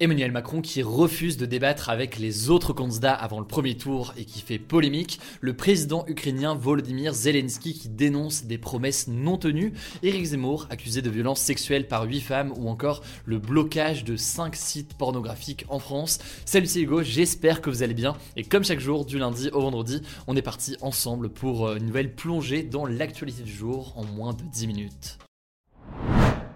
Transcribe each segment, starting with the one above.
Emmanuel Macron qui refuse de débattre avec les autres candidats avant le premier tour et qui fait polémique, le président ukrainien Volodymyr Zelensky qui dénonce des promesses non tenues, Eric Zemmour accusé de violences sexuelles par 8 femmes ou encore le blocage de 5 sites pornographiques en France. Salut c'est Hugo, j'espère que vous allez bien et comme chaque jour du lundi au vendredi, on est parti ensemble pour une nouvelle plongée dans l'actualité du jour en moins de 10 minutes.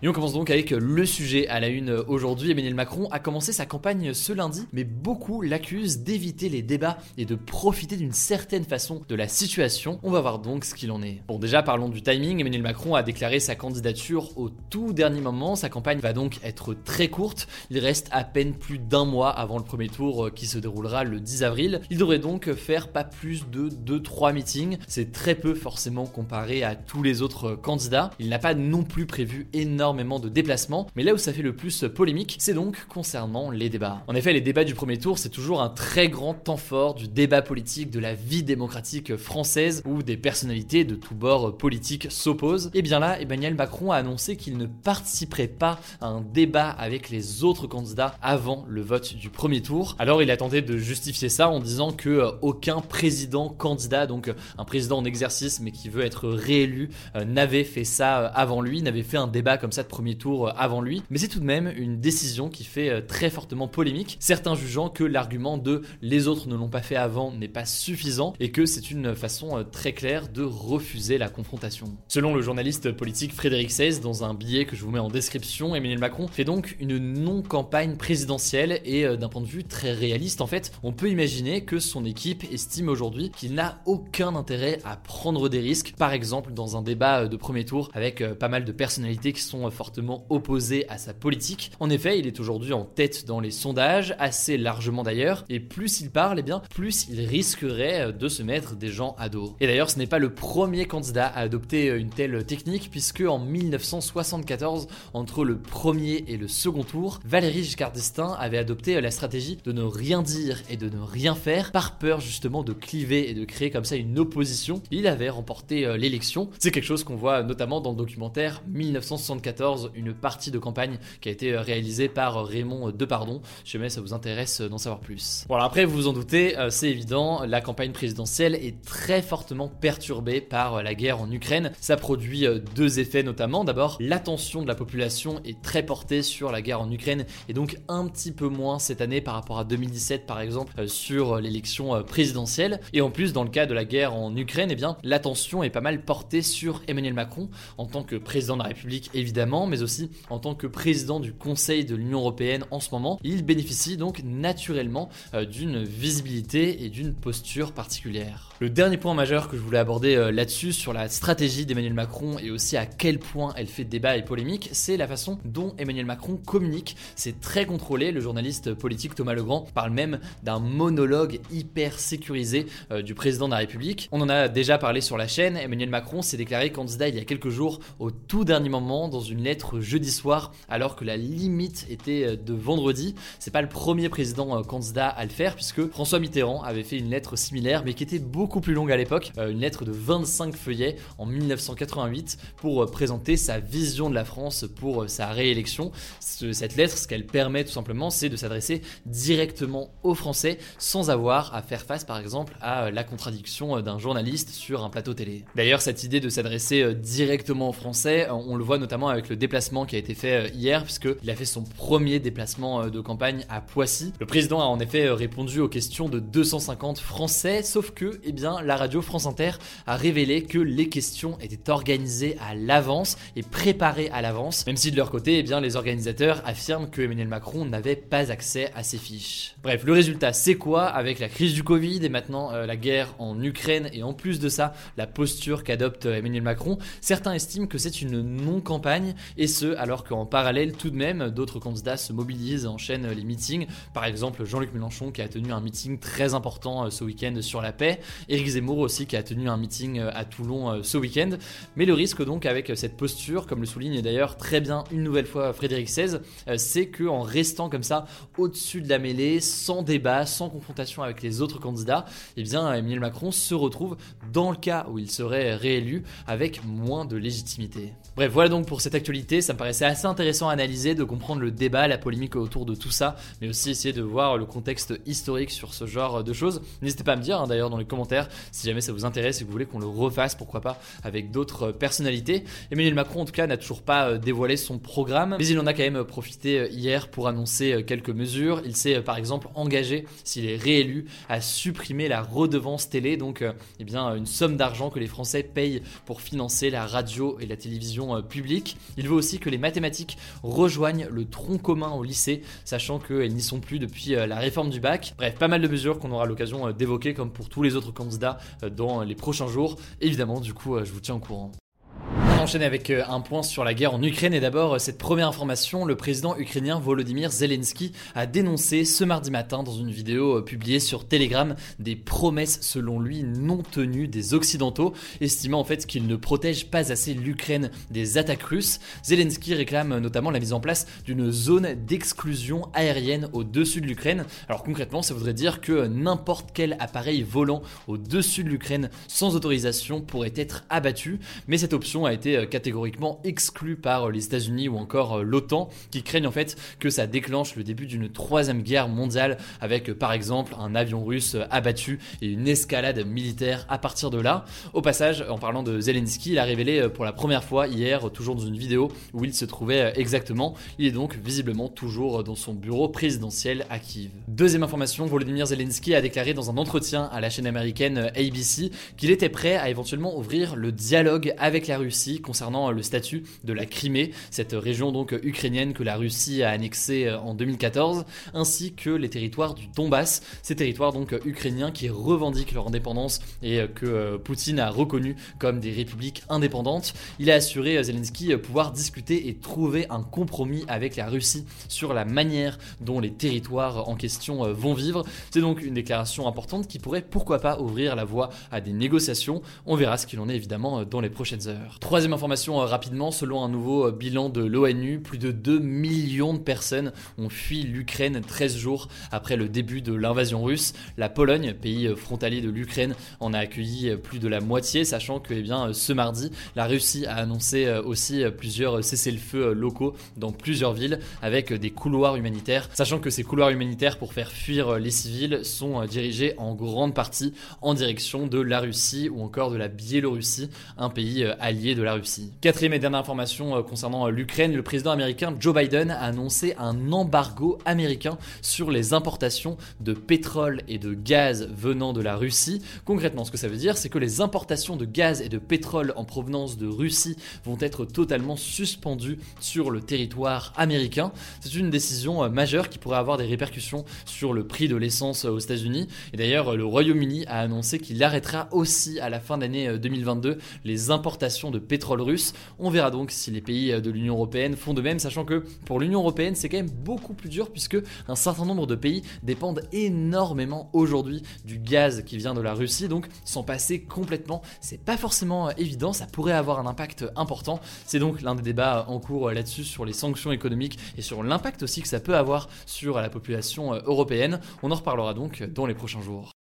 Et on commence donc avec le sujet à la une aujourd'hui. Emmanuel Macron a commencé sa campagne ce lundi, mais beaucoup l'accusent d'éviter les débats et de profiter d'une certaine façon de la situation. On va voir donc ce qu'il en est. Bon, déjà parlons du timing. Emmanuel Macron a déclaré sa candidature au tout dernier moment. Sa campagne va donc être très courte. Il reste à peine plus d'un mois avant le premier tour euh, qui se déroulera le 10 avril. Il devrait donc faire pas plus de 2-3 meetings. C'est très peu forcément comparé à tous les autres candidats. Il n'a pas non plus prévu énormément de déplacements, mais là où ça fait le plus polémique, c'est donc concernant les débats. En effet, les débats du premier tour, c'est toujours un très grand temps fort du débat politique, de la vie démocratique française, où des personnalités de tous bords politiques s'opposent. Et bien là, Emmanuel Macron a annoncé qu'il ne participerait pas à un débat avec les autres candidats avant le vote du premier tour. Alors il a tenté de justifier ça en disant que euh, aucun président candidat, donc euh, un président en exercice mais qui veut être réélu, euh, n'avait fait ça avant lui, n'avait fait un débat comme ça de premier tour euh, avant lui, mais c'est tout de même une décision qui fait euh, très fortement polémique, certains jugeant que l'argument de les autres ne l'ont pas fait avant n'est pas suffisant et que c'est une façon euh, très claire de refuser la confrontation. Selon le journaliste politique Frédéric Seize, dans un billet que je vous mets en description, Emmanuel Macron fait donc une non-campagne présidentielle et d'un point de vue très réaliste en fait, on peut imaginer que son équipe estime aujourd'hui qu'il n'a aucun intérêt à prendre des risques, par exemple dans un débat de premier tour avec pas mal de personnalités qui sont fortement opposé à sa politique. En effet, il est aujourd'hui en tête dans les sondages, assez largement d'ailleurs, et plus il parle, eh bien plus il risquerait de se mettre des gens à dos. Et d'ailleurs, ce n'est pas le premier candidat à adopter une telle technique, puisque en 1974, entre le premier et le second tour, Valéry Giscard d'Estaing avait adopté la stratégie de ne rien dire et de ne rien faire, par peur justement de cliver et de créer comme ça une opposition. Il avait remporté l'élection. C'est quelque chose qu'on voit notamment dans le documentaire 1974 une partie de campagne qui a été réalisée par Raymond Depardon. Si jamais ça vous intéresse d'en savoir plus. Voilà, après vous vous en doutez, euh, c'est évident, la campagne présidentielle est très fortement perturbée par la guerre en Ukraine. Ça produit euh, deux effets notamment. D'abord, l'attention de la population est très portée sur la guerre en Ukraine et donc un petit peu moins cette année par rapport à 2017 par exemple euh, sur l'élection présidentielle. Et en plus, dans le cas de la guerre en Ukraine, eh bien l'attention est pas mal portée sur Emmanuel Macron en tant que président de la République évidemment mais aussi en tant que président du Conseil de l'Union Européenne en ce moment. Il bénéficie donc naturellement euh, d'une visibilité et d'une posture particulière. Le dernier point majeur que je voulais aborder euh, là-dessus, sur la stratégie d'Emmanuel Macron et aussi à quel point elle fait débat et polémique, c'est la façon dont Emmanuel Macron communique. C'est très contrôlé. Le journaliste politique Thomas Legrand parle même d'un monologue hyper sécurisé euh, du président de la République. On en a déjà parlé sur la chaîne. Emmanuel Macron s'est déclaré candidat il y a quelques jours au tout dernier moment dans une lettre jeudi soir alors que la limite était euh, de vendredi. C'est pas le premier président euh, candidat à le faire puisque François Mitterrand avait fait une lettre similaire mais qui était beaucoup plus longue à l'époque, euh, une lettre de 25 feuillets en 1988 pour présenter sa vision de la France pour sa réélection. Cette lettre, ce qu'elle permet tout simplement, c'est de s'adresser directement aux Français sans avoir à faire face par exemple à la contradiction d'un journaliste sur un plateau télé. D'ailleurs, cette idée de s'adresser directement aux Français, on le voit notamment avec avec le déplacement qui a été fait hier, puisqu'il a fait son premier déplacement de campagne à Poissy. Le président a en effet répondu aux questions de 250 Français, sauf que, eh bien, la radio France Inter a révélé que les questions étaient organisées à l'avance et préparées à l'avance, même si de leur côté, eh bien, les organisateurs affirment que Emmanuel Macron n'avait pas accès à ces fiches. Bref, le résultat, c'est quoi avec la crise du Covid et maintenant la guerre en Ukraine et en plus de ça, la posture qu'adopte Emmanuel Macron, certains estiment que c'est une non-campagne, et ce, alors qu'en parallèle, tout de même, d'autres candidats se mobilisent et enchaînent les meetings. Par exemple, Jean-Luc Mélenchon qui a tenu un meeting très important euh, ce week-end sur la paix, Éric Zemmour aussi qui a tenu un meeting euh, à Toulon euh, ce week-end. Mais le risque donc avec cette posture, comme le souligne d'ailleurs très bien une nouvelle fois Frédéric XVI, c'est qu'en restant comme ça au-dessus de la mêlée, sans débat, sans confrontation avec les autres candidats, eh bien Emmanuel Macron se retrouve dans le cas où il serait réélu avec moins de légitimité. Bref, voilà donc pour cette ça me paraissait assez intéressant à analyser, de comprendre le débat, la polémique autour de tout ça, mais aussi essayer de voir le contexte historique sur ce genre de choses. N'hésitez pas à me dire hein, d'ailleurs dans les commentaires si jamais ça vous intéresse et que vous voulez qu'on le refasse, pourquoi pas, avec d'autres personnalités. Emmanuel Macron en tout cas n'a toujours pas euh, dévoilé son programme, mais il en a quand même profité euh, hier pour annoncer euh, quelques mesures. Il s'est par exemple engagé, s'il est réélu, à supprimer la redevance télé, donc eh bien, une somme d'argent que les Français payent pour financer la radio et la télévision euh, publique. Il veut aussi que les mathématiques rejoignent le tronc commun au lycée, sachant qu'elles n'y sont plus depuis euh, la réforme du bac. Bref, pas mal de mesures qu'on aura l'occasion euh, d'évoquer comme pour tous les autres candidats dans les prochains jours. Évidemment, du coup, je vous tiens au courant enchaîner avec euh, un point sur la guerre en Ukraine et d'abord euh, cette première information, le président ukrainien Volodymyr Zelensky a dénoncé ce mardi matin dans une vidéo euh, publiée sur Telegram des promesses selon lui non tenues des occidentaux, estimant en fait qu'il ne protège pas assez l'Ukraine des attaques russes. Zelensky réclame notamment la mise en place d'une zone d'exclusion aérienne au-dessus de l'Ukraine. Alors concrètement, ça voudrait dire que n'importe quel appareil volant au-dessus de l'Ukraine sans autorisation pourrait être abattu, mais cette option a été euh, catégoriquement exclu par euh, les États-Unis ou encore euh, l'OTAN, qui craignent en fait que ça déclenche le début d'une troisième guerre mondiale avec par exemple un avion russe abattu et une escalade militaire à partir de là. Au passage, en parlant de Zelensky, il a révélé pour la première fois hier, toujours dans une vidéo où il se trouvait exactement. Il est donc visiblement toujours dans son bureau présidentiel à Kiev. Deuxième information, Volodymyr Zelensky a déclaré dans un entretien à la chaîne américaine ABC qu'il était prêt à éventuellement ouvrir le dialogue avec la Russie concernant le statut de la Crimée, cette région donc ukrainienne que la Russie a annexée euh, en 2014, ainsi que les territoires du Donbass, ces territoires donc ukrainiens qui revendiquent leur indépendance et euh, que euh, Poutine a reconnu comme des républiques indépendantes. Il a assuré Zelensky pouvoir discuter et trouver un compromis avec la Russie sur la manière dont les territoires en question vont vivre. C'est donc une déclaration importante qui pourrait pourquoi pas ouvrir la voie à des négociations. On verra ce qu'il en est évidemment dans les prochaines heures. Troisième information euh, rapidement, selon un nouveau euh, bilan de l'ONU, plus de 2 millions de personnes ont fui l'Ukraine 13 jours après le début de l'invasion russe. La Pologne, pays euh, frontalier de l'Ukraine, en a accueilli plus de la moitié, sachant que eh bien, ce mardi, la Russie a annoncé aussi plusieurs cessez-le-feu locaux dans plusieurs villes avec des couloirs humanitaires, sachant que ces couloirs humanitaires pour faire fuir les civils sont dirigés en grande partie en direction de la Russie ou encore de la Biélorussie, un pays allié de la Russie. Quatrième et dernière information euh, concernant euh, l'Ukraine, le président américain Joe Biden a annoncé un embargo américain sur les importations de pétrole et de gaz venant de la Russie. Concrètement, ce que ça veut dire, c'est que les importations de gaz et de pétrole en provenance de Russie vont être totalement suspendues sur le territoire américain. C'est une décision euh, majeure qui pourrait avoir des répercussions sur le prix de l'essence aux États-Unis. Et d'ailleurs, le Royaume-Uni a annoncé qu'il arrêtera aussi à la fin d'année 2022 les importations de pétrole On verra donc si les pays de l'Union européenne font de même, sachant que pour l'Union européenne, c'est quand même beaucoup plus dur puisque un certain nombre de pays dépendent énormément aujourd'hui du gaz qui vient de la Russie. Donc s'en passer complètement, c'est pas forcément évident, ça pourrait avoir un impact important. C'est donc l'un des débats en cours là-dessus sur les sanctions économiques et sur l'impact aussi que ça peut avoir sur la population européenne. On en reparlera donc dans les prochains jours.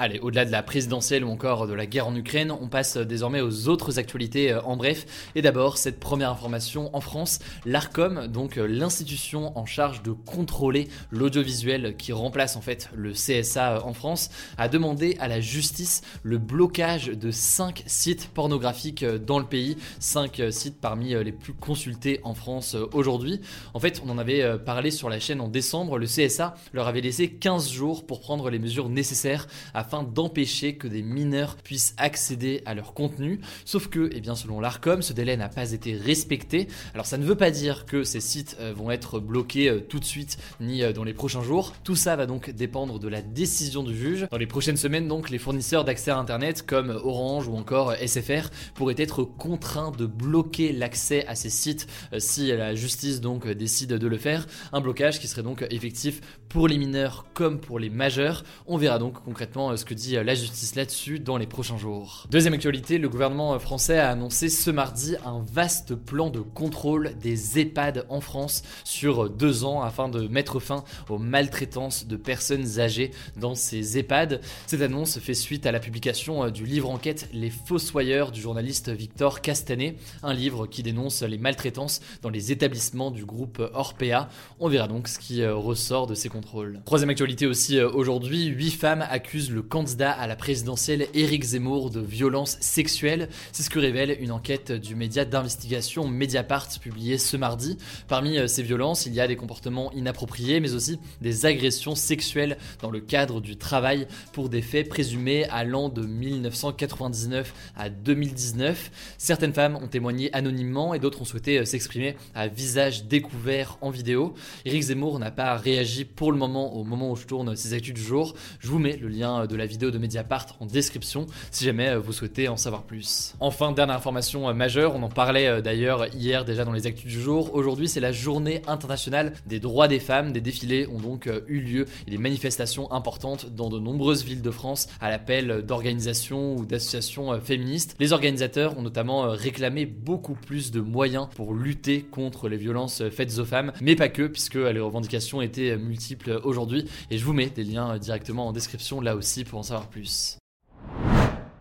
Allez, au-delà de la présidentielle ou encore de la guerre en Ukraine, on passe désormais aux autres actualités euh, en bref. Et d'abord, cette première information en France, l'ARCOM, donc euh, l'institution en charge de contrôler l'audiovisuel qui remplace en fait le CSA euh, en France, a demandé à la justice le blocage de 5 sites pornographiques dans le pays, 5 sites parmi les plus consultés en France aujourd'hui. En fait, on en avait parlé sur la chaîne en décembre, le CSA leur avait laissé 15 jours pour prendre les mesures nécessaires à afin d'empêcher que des mineurs puissent accéder à leur contenu. Sauf que, eh bien, selon l'ARCOM, ce délai n'a pas été respecté. Alors ça ne veut pas dire que ces sites euh, vont être bloqués euh, tout de suite ni euh, dans les prochains jours. Tout ça va donc dépendre de la décision du juge. Dans les prochaines semaines, donc, les fournisseurs d'accès à Internet comme Orange ou encore SFR pourraient être contraints de bloquer l'accès à ces sites si la justice donc décide de le faire. Un blocage qui serait donc effectif pour les mineurs comme pour les majeurs. On verra donc concrètement ce que dit la justice là-dessus dans les prochains jours. Deuxième actualité, le gouvernement français a annoncé ce mardi un vaste plan de contrôle des EHPAD en France sur deux ans afin de mettre fin aux maltraitances de personnes âgées dans ces EHPAD. Cette annonce fait suite à la publication du livre enquête Les Fossoyeurs du journaliste Victor Castanet, un livre qui dénonce les maltraitances dans les établissements du groupe Orpea. On verra donc ce qui ressort de ces contrôles. Troisième actualité aussi aujourd'hui, huit femmes accusent le candidat à la présidentielle Éric Zemmour de violences sexuelles. C'est ce que révèle une enquête du média d'investigation Mediapart publiée ce mardi. Parmi euh, ces violences, il y a des comportements inappropriés, mais aussi des agressions sexuelles dans le cadre du travail pour des faits présumés allant de 1999 à 2019. Certaines femmes ont témoigné anonymement et d'autres ont souhaité euh, s'exprimer à visage découvert en vidéo. Éric Zemmour n'a pas réagi pour le moment au moment où je tourne ces actus du jour. Je vous mets le lien de la vidéo de Mediapart en description si jamais euh, vous souhaitez en savoir plus. Enfin, dernière information euh, majeure, on en parlait euh, d'ailleurs hier déjà dans les actus du jour. Aujourd'hui, c'est la journée internationale des droits des femmes. Des défilés ont donc eu lieu et des manifestations importantes dans de nombreuses villes de France à l'appel d'organisations ou d'associations féministes. Les organisateurs ont notamment réclamé beaucoup plus de moyens pour lutter contre les violences faites aux femmes, mais pas que, puisque les revendications étaient multiples aujourd'hui. Et je vous mets des liens directement en description là aussi pour en savoir plus.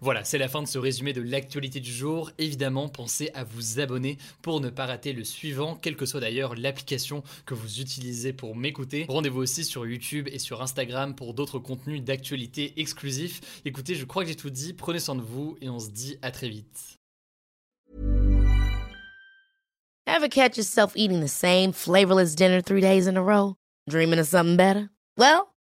Voilà, c'est la fin de ce résumé de l'actualité du jour. Évidemment, pensez à vous abonner pour ne pas rater le suivant, quelle que soit d'ailleurs l'application que vous utilisez pour m'écouter. Rendez-vous aussi sur YouTube et sur Instagram pour d'autres contenus d'actualité exclusifs. Écoutez, je crois que j'ai tout dit, prenez soin de vous et on se dit à très vite. Ever catch yourself eating the same flavorless dinner three days in a row? Dreaming of something better? Well,